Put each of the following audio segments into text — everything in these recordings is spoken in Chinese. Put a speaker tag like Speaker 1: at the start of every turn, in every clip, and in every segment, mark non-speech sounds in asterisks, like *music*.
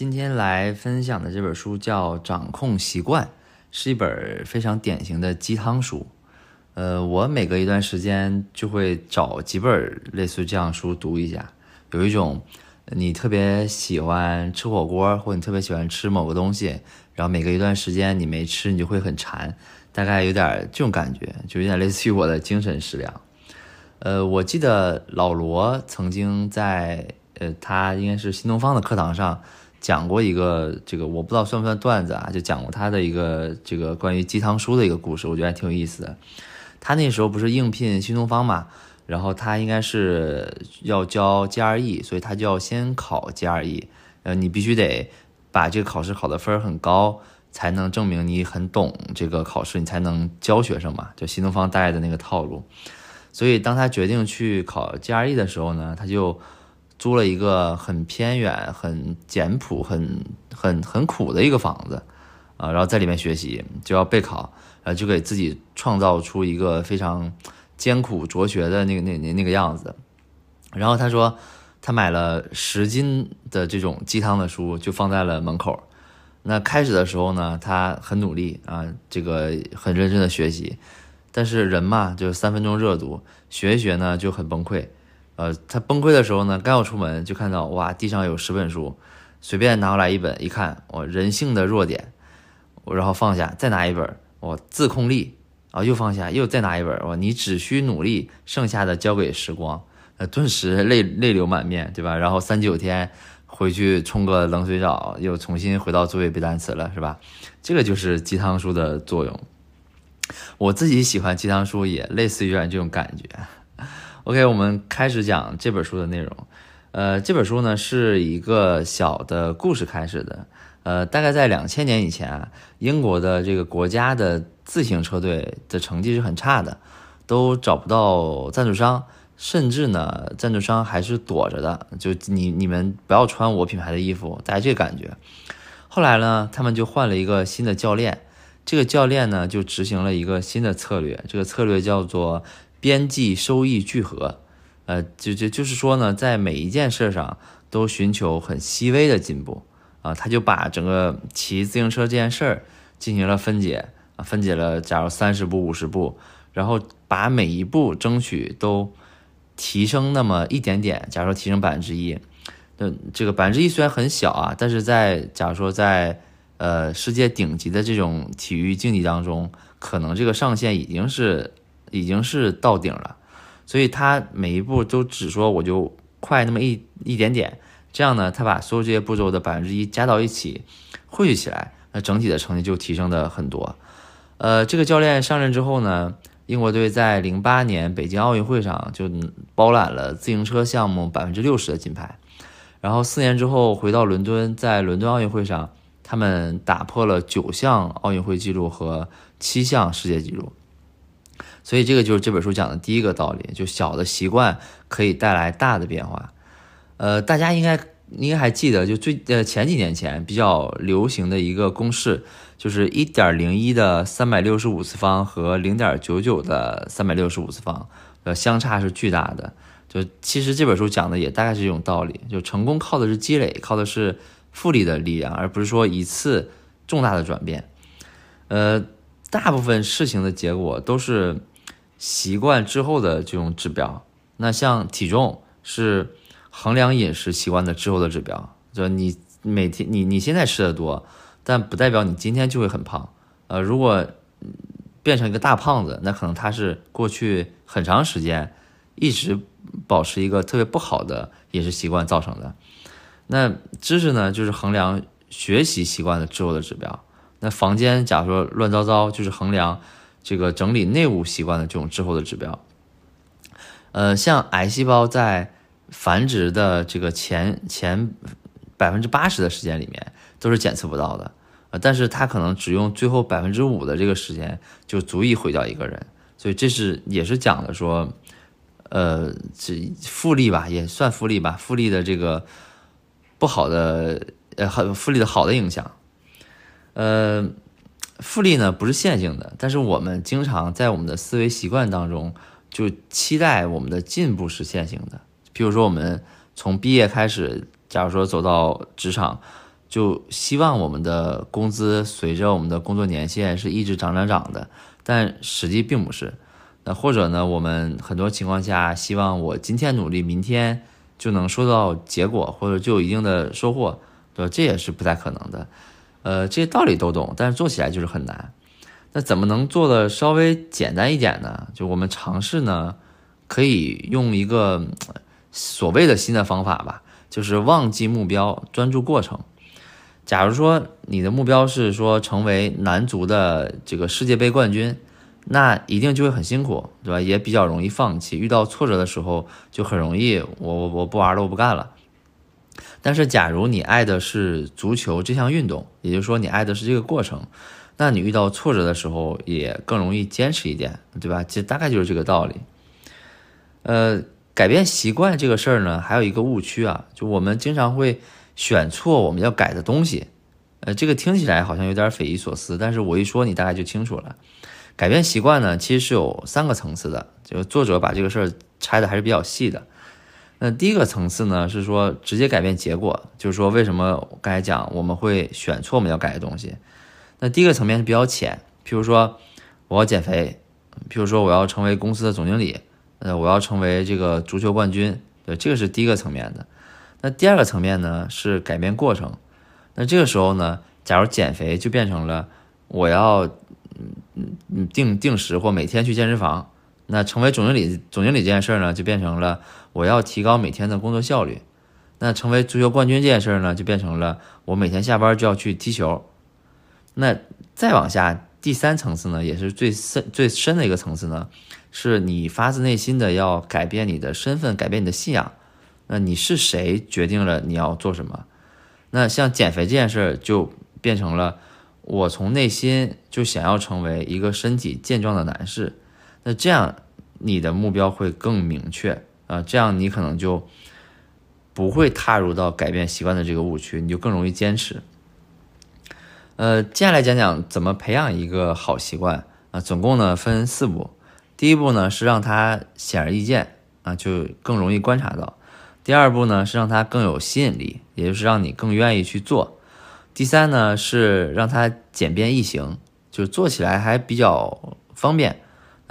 Speaker 1: 今天来分享的这本书叫《掌控习惯》，是一本非常典型的鸡汤书。呃，我每隔一段时间就会找几本类似这样书读一下。有一种你特别喜欢吃火锅，或者你特别喜欢吃某个东西，然后每隔一段时间你没吃，你就会很馋，大概有点这种感觉，就有点类似于我的精神食粮。呃，我记得老罗曾经在。呃，他应该是新东方的课堂上讲过一个这个，我不知道算不算段子啊，就讲过他的一个这个关于鸡汤书的一个故事，我觉得还挺有意思的。他那时候不是应聘新东方嘛，然后他应该是要交 GRE，所以他就要先考 GRE。呃，你必须得把这个考试考的分很高，才能证明你很懂这个考试，你才能教学生嘛，就新东方带的那个套路。所以当他决定去考 GRE 的时候呢，他就。租了一个很偏远、很简朴、很很很苦的一个房子，啊，然后在里面学习，就要备考，然后就给自己创造出一个非常艰苦卓绝的那个那那那个样子。然后他说，他买了十斤的这种鸡汤的书，就放在了门口。那开始的时候呢，他很努力啊，这个很认真的学习，但是人嘛，就三分钟热度，学一学呢就很崩溃。呃，他崩溃的时候呢，刚要出门就看到哇，地上有十本书，随便拿过来一本，一看，我人性的弱点，我然后放下，再拿一本，我自控力，啊，又放下，又再拿一本，我你只需努力，剩下的交给时光，呃，顿时泪泪流满面，对吧？然后三九天回去冲个冷水澡，又重新回到座位背单词了，是吧？这个就是鸡汤书的作用。我自己喜欢鸡汤书，也类似于这种感觉。OK，我们开始讲这本书的内容。呃，这本书呢是一个小的故事开始的。呃，大概在两千年以前啊，英国的这个国家的自行车队的成绩是很差的，都找不到赞助商，甚至呢，赞助商还是躲着的。就你你们不要穿我品牌的衣服，大家这个感觉。后来呢，他们就换了一个新的教练，这个教练呢就执行了一个新的策略，这个策略叫做。边际收益聚合，呃，就就就是说呢，在每一件事上都寻求很细微的进步啊，他就把整个骑自行车这件事儿进行了分解啊，分解了，假如三十步、五十步，然后把每一步争取都提升那么一点点，假如说提升百分之一，那这个百分之一虽然很小啊，但是在假如说在呃世界顶级的这种体育竞技当中，可能这个上限已经是。已经是到顶了，所以他每一步都只说我就快那么一一点点，这样呢，他把所有这些步骤的百分之一加到一起，汇聚起来，那整体的成绩就提升的很多。呃，这个教练上任之后呢，英国队在零八年北京奥运会上就包揽了自行车项目百分之六十的金牌，然后四年之后回到伦敦，在伦敦奥运会上，他们打破了九项奥运会纪录和七项世界纪录。所以这个就是这本书讲的第一个道理，就小的习惯可以带来大的变化。呃，大家应该应该还记得，就最呃前几年前比较流行的一个公式，就是一点零一的三百六十五次方和零点九九的三百六十五次方，呃，相差是巨大的。就其实这本书讲的也大概是这种道理，就成功靠的是积累，靠的是复利的力量，而不是说一次重大的转变。呃，大部分事情的结果都是。习惯之后的这种指标，那像体重是衡量饮食习惯的之后的指标，就你每天你你现在吃的多，但不代表你今天就会很胖。呃，如果变成一个大胖子，那可能他是过去很长时间一直保持一个特别不好的饮食习惯造成的。那知识呢，就是衡量学习习惯的之后的指标。那房间假如说乱糟糟，就是衡量。这个整理内务习惯的这种滞后的指标，呃，像癌细胞在繁殖的这个前前百分之八十的时间里面都是检测不到的，呃，但是它可能只用最后百分之五的这个时间就足以毁掉一个人，所以这是也是讲的说，呃，这复利吧，也算复利吧，复利的这个不好的呃，很复利的好的影响，呃。复利呢不是线性的，但是我们经常在我们的思维习惯当中就期待我们的进步是线性的。比如说我们从毕业开始，假如说走到职场，就希望我们的工资随着我们的工作年限是一直涨涨涨的，但实际并不是。那或者呢，我们很多情况下希望我今天努力，明天就能收到结果，或者就有一定的收获，对吧？这也是不太可能的。呃，这些道理都懂，但是做起来就是很难。那怎么能做的稍微简单一点呢？就我们尝试呢，可以用一个所谓的新的方法吧，就是忘记目标，专注过程。假如说你的目标是说成为男足的这个世界杯冠军，那一定就会很辛苦，对吧？也比较容易放弃，遇到挫折的时候就很容易，我我我不玩了，我不干了。但是假如你爱的是足球这项运动，也就是说你爱的是这个过程。那你遇到挫折的时候也更容易坚持一点，对吧？其实大概就是这个道理。呃，改变习惯这个事儿呢，还有一个误区啊，就我们经常会选错我们要改的东西。呃，这个听起来好像有点匪夷所思，但是我一说你大概就清楚了。改变习惯呢，其实是有三个层次的，就作者把这个事儿拆的还是比较细的。那第一个层次呢，是说直接改变结果，就是说为什么刚才讲我们会选错我们要改的东西。那第一个层面是比较浅，譬如说我要减肥，譬如说我要成为公司的总经理，呃，我要成为这个足球冠军，对，这个是第一个层面的。那第二个层面呢是改变过程。那这个时候呢，假如减肥就变成了我要嗯嗯定定时或每天去健身房，那成为总经理总经理这件事儿呢就变成了我要提高每天的工作效率。那成为足球冠军这件事儿呢就变成了我每天下班就要去踢球。那再往下，第三层次呢，也是最深最深的一个层次呢，是你发自内心的要改变你的身份，改变你的信仰。那你是谁，决定了你要做什么。那像减肥这件事儿，就变成了我从内心就想要成为一个身体健壮的男士。那这样你的目标会更明确啊，这样你可能就不会踏入到改变习惯的这个误区，你就更容易坚持。呃，接下来讲讲怎么培养一个好习惯啊，总共呢分四步。第一步呢是让它显而易见啊，就更容易观察到。第二步呢是让它更有吸引力，也就是让你更愿意去做。第三呢是让它简便易行，就是做起来还比较方便。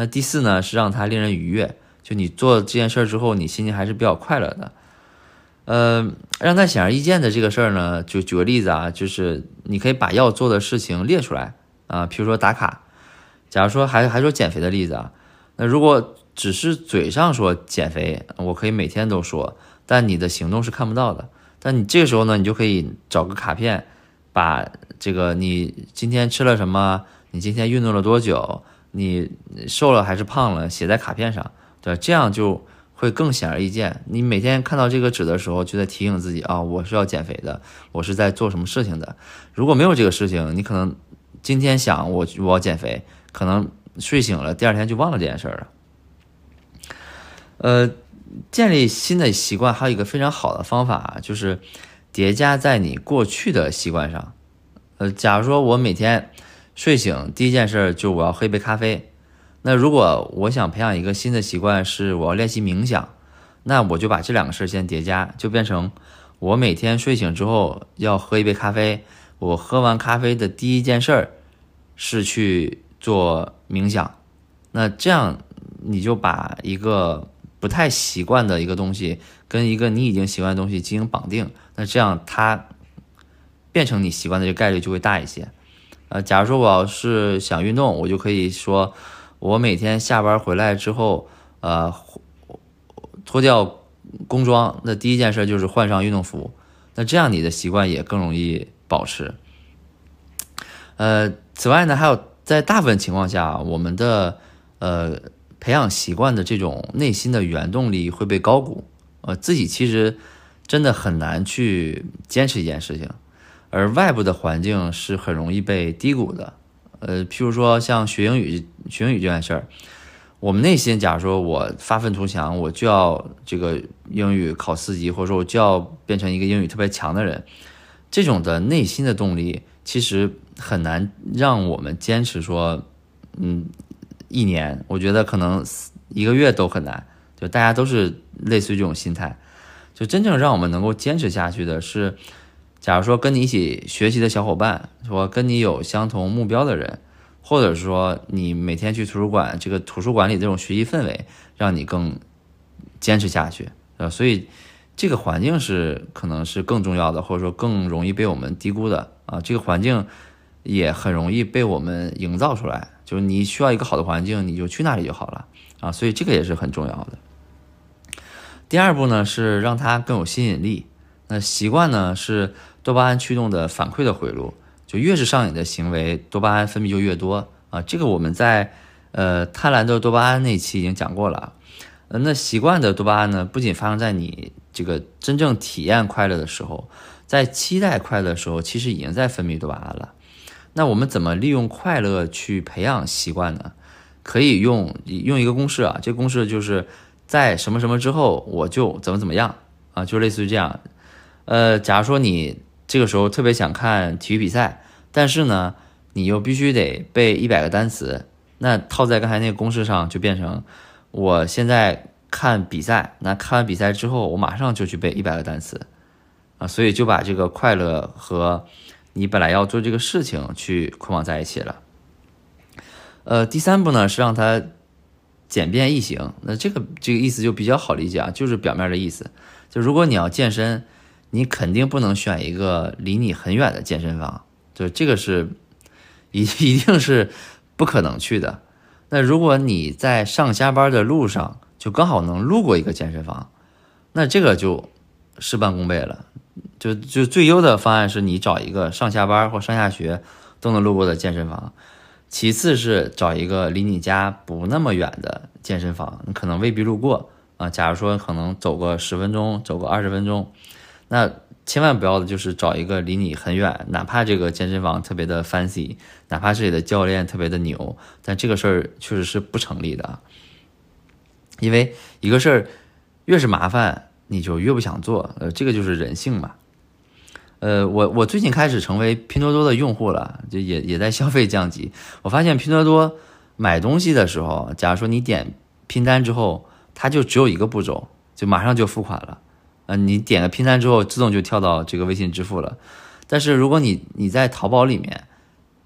Speaker 1: 那第四呢是让它令人愉悦，就你做这件事儿之后，你心情还是比较快乐的。呃，让它显而易见的这个事儿呢，就举个例子啊，就是你可以把要做的事情列出来啊，比如说打卡。假如说还还说减肥的例子啊，那如果只是嘴上说减肥，我可以每天都说，但你的行动是看不到的。但你这个时候呢，你就可以找个卡片，把这个你今天吃了什么，你今天运动了多久，你瘦了还是胖了，写在卡片上，对这样就。会更显而易见。你每天看到这个纸的时候，就在提醒自己啊，我是要减肥的，我是在做什么事情的。如果没有这个事情，你可能今天想我我要减肥，可能睡醒了第二天就忘了这件事儿了。呃，建立新的习惯还有一个非常好的方法，就是叠加在你过去的习惯上。呃，假如说我每天睡醒第一件事就我要喝一杯咖啡。那如果我想培养一个新的习惯，是我要练习冥想，那我就把这两个事儿先叠加，就变成我每天睡醒之后要喝一杯咖啡，我喝完咖啡的第一件事儿是去做冥想。那这样你就把一个不太习惯的一个东西跟一个你已经习惯的东西进行绑定，那这样它变成你习惯的这概率就会大一些。呃，假如说我要是想运动，我就可以说。我每天下班回来之后，呃，脱掉工装，那第一件事就是换上运动服。那这样你的习惯也更容易保持。呃，此外呢，还有在大部分情况下，我们的呃培养习惯的这种内心的原动力会被高估。呃，自己其实真的很难去坚持一件事情，而外部的环境是很容易被低估的。呃，譬如说像学英语、学英语这件事儿，我们内心假如说我发愤图强，我就要这个英语考四级，或者说我就要变成一个英语特别强的人，这种的内心的动力其实很难让我们坚持说，嗯，一年，我觉得可能一个月都很难。就大家都是类似于这种心态，就真正让我们能够坚持下去的是，假如说跟你一起学习的小伙伴，说跟你有相同目标的人，或者说你每天去图书馆，这个图书馆里这种学习氛围，让你更坚持下去，呃，所以这个环境是可能是更重要的，或者说更容易被我们低估的啊，这个环境也很容易被我们营造出来，就是你需要一个好的环境，你就去那里就好了啊，所以这个也是很重要的。第二步呢是让它更有吸引力。那习惯呢是多巴胺驱动的反馈的回路，就越是上瘾的行为，多巴胺分泌就越多啊。这个我们在呃贪婪的多巴胺那期已经讲过了。那习惯的多巴胺呢，不仅发生在你这个真正体验快乐的时候，在期待快乐的时候，其实已经在分泌多巴胺了。那我们怎么利用快乐去培养习惯呢？可以用用一个公式啊，这个公式就是。在什么什么之后，我就怎么怎么样啊，就类似于这样。呃，假如说你这个时候特别想看体育比赛，但是呢，你又必须得背一百个单词，那套在刚才那个公式上，就变成我现在看比赛，那看完比赛之后，我马上就去背一百个单词啊，所以就把这个快乐和你本来要做这个事情去捆绑在一起了。呃，第三步呢是让它。简便易行，那这个这个意思就比较好理解啊，就是表面的意思。就如果你要健身，你肯定不能选一个离你很远的健身房，就这个是一 *laughs* 一定是不可能去的。那如果你在上下班的路上，就刚好能路过一个健身房，那这个就事半功倍了。就就最优的方案是你找一个上下班或上下学都能路过的健身房。其次是找一个离你家不那么远的健身房，你可能未必路过啊。假如说可能走个十分钟，走个二十分钟，那千万不要就是找一个离你很远，哪怕这个健身房特别的 fancy，哪怕这里的教练特别的牛，但这个事儿确实是不成立的。因为一个事儿越是麻烦，你就越不想做，呃，这个就是人性嘛。呃，我我最近开始成为拼多多的用户了，就也也在消费降级。我发现拼多多买东西的时候，假如说你点拼单之后，它就只有一个步骤，就马上就付款了。呃，你点个拼单之后，自动就跳到这个微信支付了。但是如果你你在淘宝里面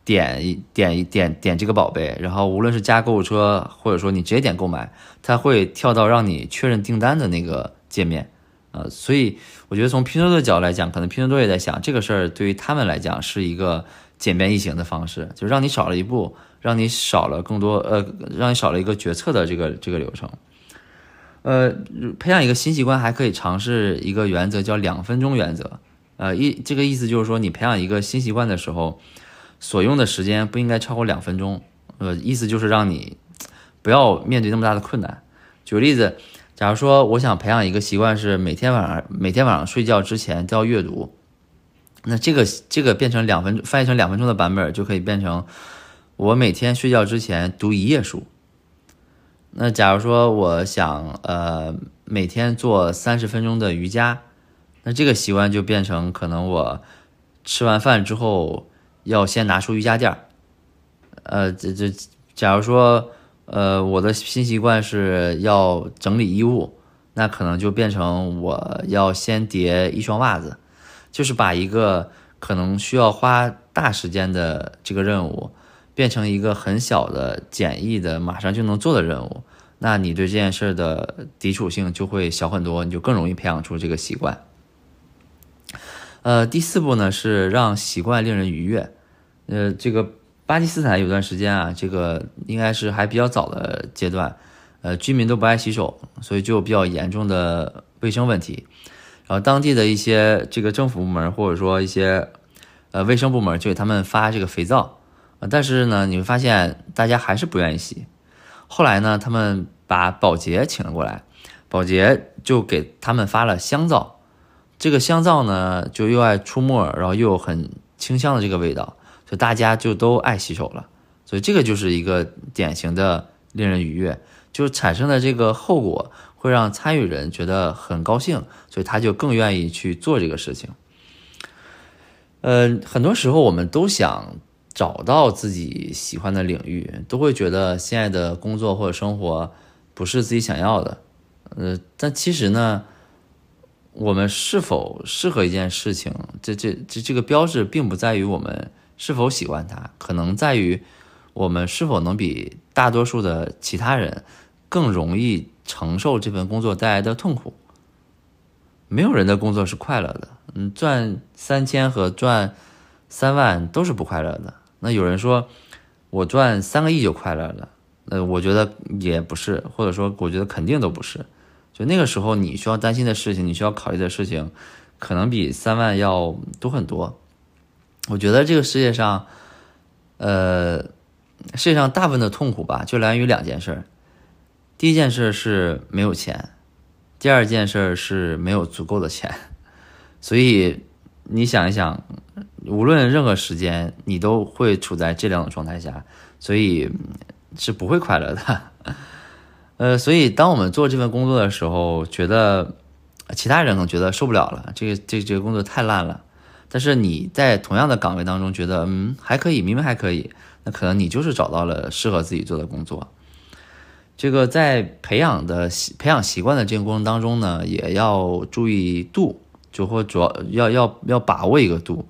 Speaker 1: 点一点一点点这个宝贝，然后无论是加购物车，或者说你直接点购买，它会跳到让你确认订单的那个界面。呃，所以我觉得从拼多多的角度来讲，可能拼多多也在想这个事儿，对于他们来讲是一个简便易行的方式，就让你少了一步，让你少了更多，呃，让你少了一个决策的这个这个流程。呃，培养一个新习惯还可以尝试一个原则，叫两分钟原则。呃，一这个意思就是说，你培养一个新习惯的时候，所用的时间不应该超过两分钟。呃，意思就是让你不要面对那么大的困难。举个例子。假如说我想培养一个习惯是每天晚上每天晚上睡觉之前都要阅读，那这个这个变成两分翻译成两分钟的版本就可以变成我每天睡觉之前读一页书。那假如说我想呃每天做三十分钟的瑜伽，那这个习惯就变成可能我吃完饭之后要先拿出瑜伽垫儿。呃这这假如说。呃，我的新习惯是要整理衣物，那可能就变成我要先叠一双袜子，就是把一个可能需要花大时间的这个任务，变成一个很小的、简易的、马上就能做的任务，那你对这件事的抵触性就会小很多，你就更容易培养出这个习惯。呃，第四步呢是让习惯令人愉悦，呃，这个。巴基斯坦有段时间啊，这个应该是还比较早的阶段，呃，居民都不爱洗手，所以就有比较严重的卫生问题。然后当地的一些这个政府部门或者说一些呃卫生部门就给他们发这个肥皂，但是呢，你会发现大家还是不愿意洗。后来呢，他们把保洁请了过来，保洁就给他们发了香皂。这个香皂呢，就又爱出沫，然后又很清香的这个味道。所以大家就都爱洗手了，所以这个就是一个典型的令人愉悦，就产生的这个后果会让参与人觉得很高兴，所以他就更愿意去做这个事情。呃，很多时候我们都想找到自己喜欢的领域，都会觉得现在的工作或者生活不是自己想要的。呃，但其实呢，我们是否适合一件事情，这这这这个标志并不在于我们是否喜欢它，可能在于我们是否能比大多数的其他人更容易承受这份工作带来的痛苦。没有人的工作是快乐的，嗯，赚三千和赚三万都是不快乐的。那有人说我赚三个亿就快乐了，那我觉得也不是，或者说我觉得肯定都不是。就那个时候，你需要担心的事情，你需要考虑的事情，可能比三万要多很多。我觉得这个世界上，呃，世界上大部分的痛苦吧，就来源于两件事。第一件事是没有钱，第二件事是没有足够的钱。所以你想一想，无论任何时间，你都会处在这两种状态下，所以是不会快乐的。呃，所以当我们做这份工作的时候，觉得其他人可能觉得受不了了，这个这这个工作太烂了。但是你在同样的岗位当中觉得，嗯，还可以，明明还可以，那可能你就是找到了适合自己做的工作。这个在培养的培养习惯的这个过程当中呢，也要注意度，就或主要要要要把握一个度。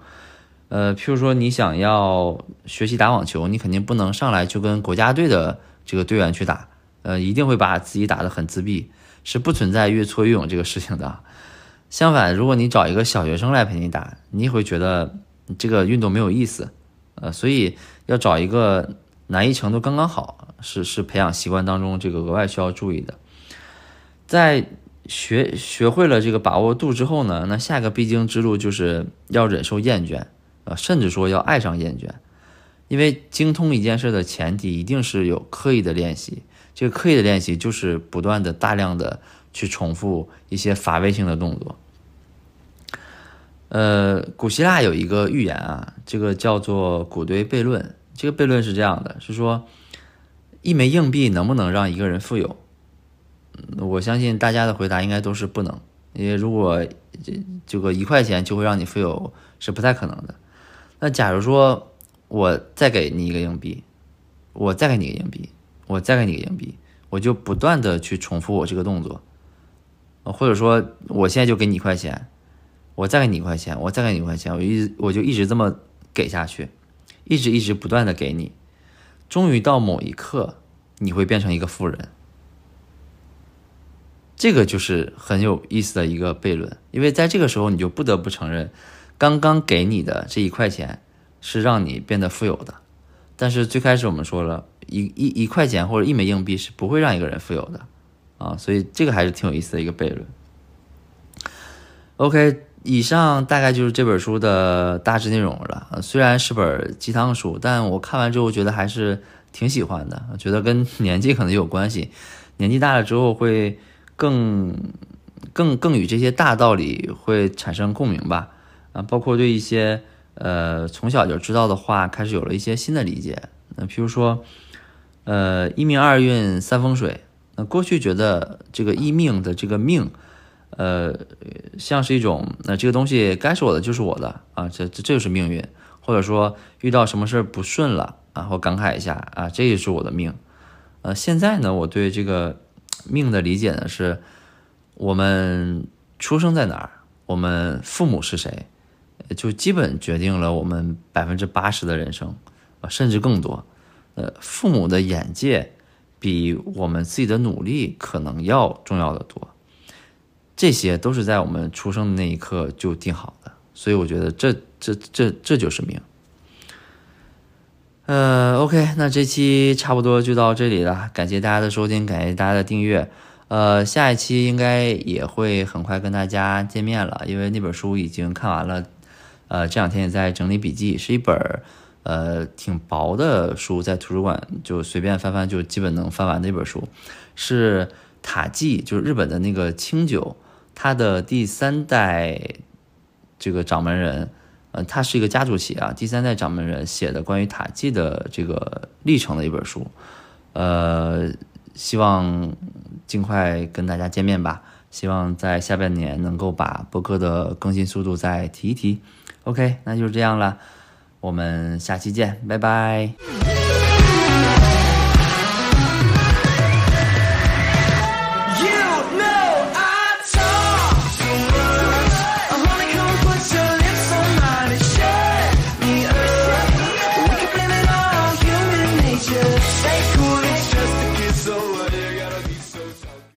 Speaker 1: 呃，譬如说你想要学习打网球，你肯定不能上来就跟国家队的这个队员去打。呃，一定会把自己打得很自闭，是不存在越挫越勇这个事情的。相反，如果你找一个小学生来陪你打，你也会觉得这个运动没有意思。呃，所以要找一个难易程度刚刚好，是是培养习惯当中这个额外需要注意的。在学学会了这个把握度之后呢，那下一个必经之路就是要忍受厌倦，呃，甚至说要爱上厌倦。因为精通一件事的前提一定是有刻意的练习。这个刻意的练习就是不断的、大量的去重复一些乏味性的动作。呃，古希腊有一个寓言啊，这个叫做古堆悖论。这个悖论是这样的，是说一枚硬币能不能让一个人富有？我相信大家的回答应该都是不能，因为如果这这个一块钱就会让你富有，是不太可能的。那假如说我再给你一个硬币，我再给你一个硬币。我再给你个硬币，我就不断的去重复我这个动作，或者说我现在就给你一块钱，我再给你一块钱，我再给你一块钱，我一直我就一直这么给下去，一直一直不断的给你，终于到某一刻你会变成一个富人，这个就是很有意思的一个悖论，因为在这个时候你就不得不承认，刚刚给你的这一块钱是让你变得富有的，但是最开始我们说了。一一一块钱或者一枚硬币是不会让一个人富有的，啊，所以这个还是挺有意思的一个悖论。OK，以上大概就是这本书的大致内容了。虽然是本鸡汤书，但我看完之后觉得还是挺喜欢的。觉得跟 *laughs* 年纪可能有关系，年纪大了之后会更更更与这些大道理会产生共鸣吧。啊，包括对一些呃从小就知道的话，开始有了一些新的理解。那比如说。呃，一命二运三风水。那过去觉得这个一命的这个命，呃，像是一种，那这个东西该是我的就是我的啊，这这这就是命运。或者说遇到什么事不顺了啊，我感慨一下啊，这也是我的命。呃，现在呢，我对这个命的理解呢是，我们出生在哪儿，我们父母是谁，就基本决定了我们百分之八十的人生啊，甚至更多。呃，父母的眼界比我们自己的努力可能要重要的多，这些都是在我们出生的那一刻就定好的，所以我觉得这这这这就是命。呃，OK，那这期差不多就到这里了，感谢大家的收听，感谢大家的订阅。呃，下一期应该也会很快跟大家见面了，因为那本书已经看完了，呃，这两天也在整理笔记，是一本。呃，挺薄的书，在图书馆就随便翻翻，就基本能翻完的一本书，是塔记，就是日本的那个清酒，它的第三代这个掌门人，呃，他是一个家族企业啊，第三代掌门人写的关于塔记的这个历程的一本书，呃，希望尽快跟大家见面吧，希望在下半年能够把博客的更新速度再提一提，OK，那就是这样了。我们下期见，拜拜。